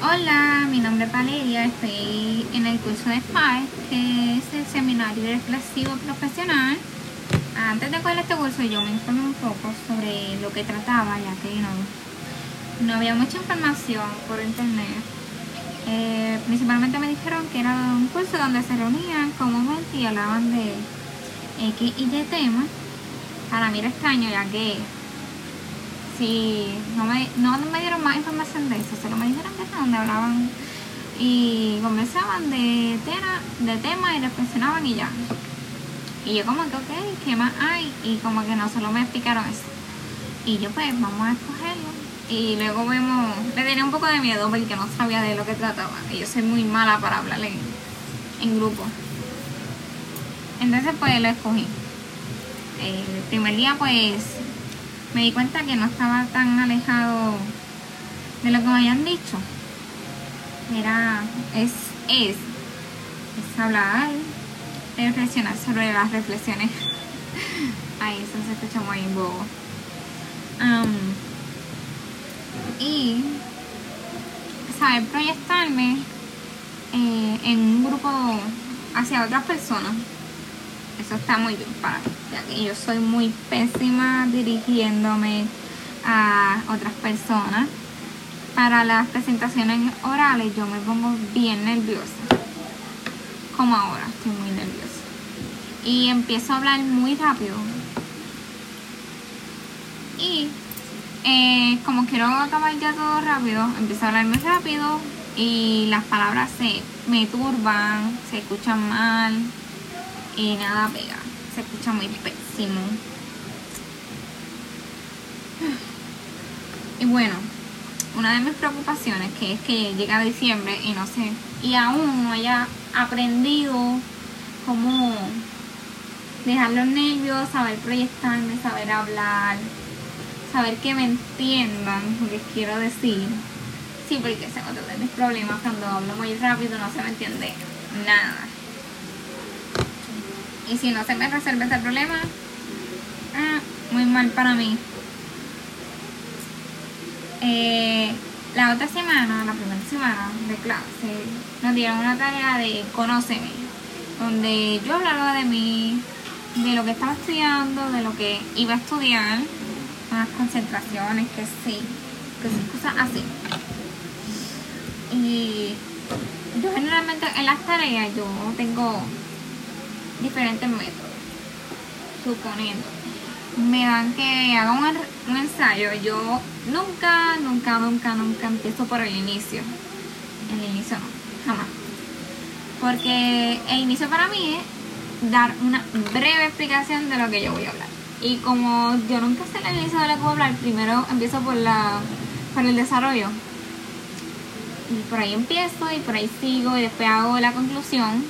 Hola, mi nombre es Valeria, estoy en el curso de FAE, que es el Seminario Reflexivo Profesional. Antes de coger este curso yo me informé un poco sobre lo que trataba, ya que no, no había mucha información por internet. Eh, principalmente me dijeron que era un curso donde se reunían comúnmente y hablaban de X y Y temas. Para mí era extraño, ya que si no me, no me dieron más información de eso, solo me dijeron que era donde hablaban y conversaban de, tema, de temas y reflexionaban y ya. Y yo como que, ok, ¿qué más hay? Y como que no solo me explicaron eso. Y yo pues, vamos a escogerlo. Y luego vemos, le tenía un poco de miedo porque no sabía de lo que trataba. Y yo soy muy mala para hablar en, en grupo. Entonces pues lo escogí. El primer día pues me di cuenta que no estaba tan alejado de lo que me habían dicho. Era, es, es, es hablar, reflexionar sobre las reflexiones. Ay, eso se escucha muy bobo. y saber proyectarme eh, en un grupo hacia otras personas. Eso está muy bien para mí, ya que yo soy muy pésima dirigiéndome a otras personas. Para las presentaciones orales yo me pongo bien nerviosa, como ahora, estoy muy nerviosa. Y empiezo a hablar muy rápido. Y eh, como quiero acabar ya todo rápido, empiezo a hablar muy rápido y las palabras se me turban, se escuchan mal y nada pega. Se escucha muy pésimo. Y bueno, una de mis preocupaciones que es que llega diciembre y no sé, y aún no haya aprendido cómo dejar los nervios, saber proyectarme, saber hablar, saber que me entiendan lo que quiero decir. Sí, porque ese es otro de mis problemas cuando hablo muy rápido no se me entiende nada. Y si no se me resuelve ese problema, ah, muy mal para mí. Eh, la otra semana, la primera semana de clase, nos dieron una tarea de Conóceme, donde yo hablaba de mí, de lo que estaba estudiando, de lo que iba a estudiar, unas concentraciones, que sí, que sí, cosas así. Y yo generalmente en las tareas yo tengo diferentes métodos. Suponiendo, me dan que haga un, ensayo, yo nunca, nunca, nunca, nunca empiezo por el inicio. El inicio no, jamás. Porque el inicio para mí es dar una breve explicación de lo que yo voy a hablar. Y como yo nunca sé el inicio de lo que voy a hablar, primero empiezo por la por el desarrollo. Y por ahí empiezo y por ahí sigo y después hago la conclusión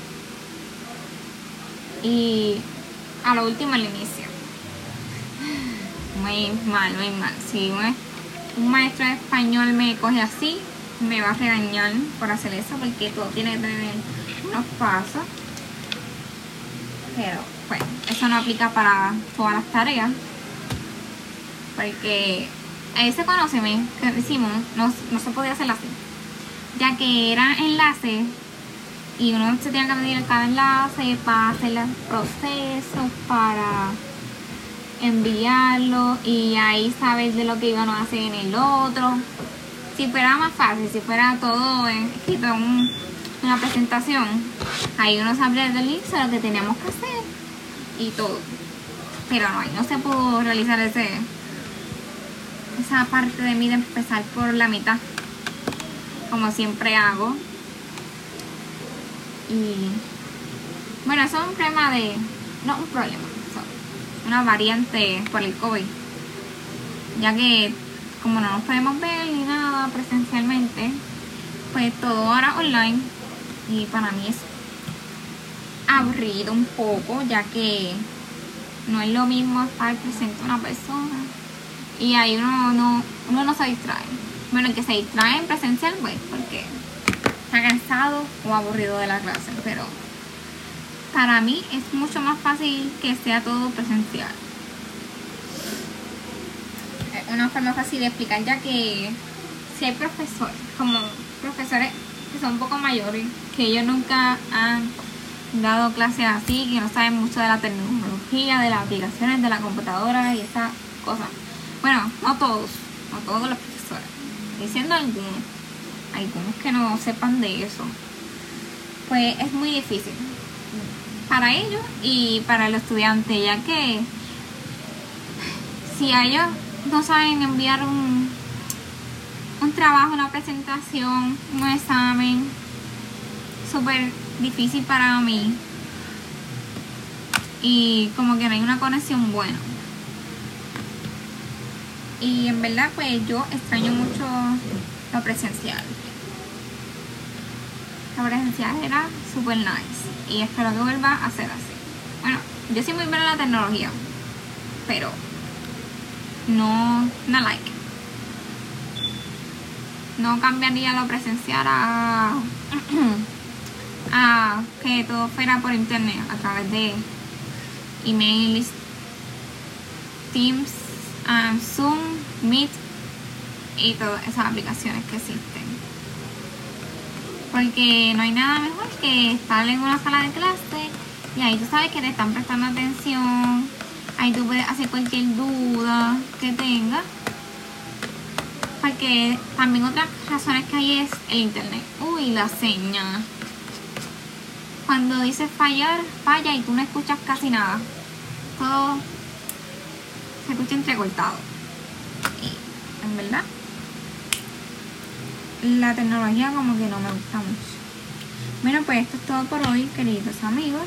y a lo último al inicio. Muy mal, muy mal. Si un, maestro de español me coge así, me va a regañar por hacer eso porque todo tiene que tener unos pasos. Pero bueno, eso no aplica para todas las tareas. Porque ese conoceme que hicimos no, no se podía hacer así. Ya que era enlace y uno se tiene que medir cada enlace para hacer el proceso, para enviarlo y ahí saber de lo que iban a hacer en el otro. Si fuera más fácil, si fuera todo escrito en una presentación, ahí uno sabría del inicio lo que teníamos que hacer y todo. Pero no, ahí no se pudo realizar ese esa parte de mí de empezar por la mitad, como siempre hago y bueno, eso es un problema de, no un problema, una variante por el COVID, ya que como no nos podemos ver ni nada presencialmente, pues todo ahora online y para mí es aburrido un poco, ya que no es lo mismo estar presente a una persona y ahí uno no, uno no se distrae. Bueno, que se distrae en presencial, pues, porque está cansado o aburrido de la clase, pero para mí es mucho más fácil que sea todo presencial. Una forma fácil de explicar ya que si hay profesores, como profesores que son un poco mayores, que ellos nunca han dado clases así, que no saben mucho de la tecnología, de las aplicaciones de la computadora y esas cosas. Bueno, no todos, no todos los profesores, diciendo algunos, algunos que no sepan de eso. Pues es muy difícil para ellos y para el estudiante, ya que si ellos no saben enviar un, un trabajo, una presentación, un examen, súper difícil para mí y como que no hay una conexión buena. Y en verdad pues yo extraño mucho lo presencial. La presencial era super nice y espero que vuelva a ser así. Bueno, yo soy muy buena en la tecnología, pero no, no like. No cambiaría lo presencial a, a que todo fuera por internet a través de emails, Teams, um, Zoom, Meet y todas esas aplicaciones que existen. Porque no hay nada mejor que estar en una sala de clase y ahí tú sabes que te están prestando atención. Ahí tú puedes hacer cualquier duda que tengas. Porque también otras razones que hay es el internet. Uy, la señal. Cuando dice fallar, falla y tú no escuchas casi nada. Todo se escucha entrecortado. En verdad la tecnología como que no me gusta mucho. Bueno, pues esto es todo por hoy, queridos amigos.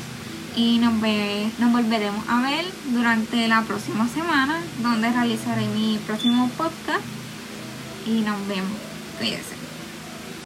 Y nos, ve, nos volveremos a ver durante la próxima semana, donde realizaré mi próximo podcast. Y nos vemos. Cuídense.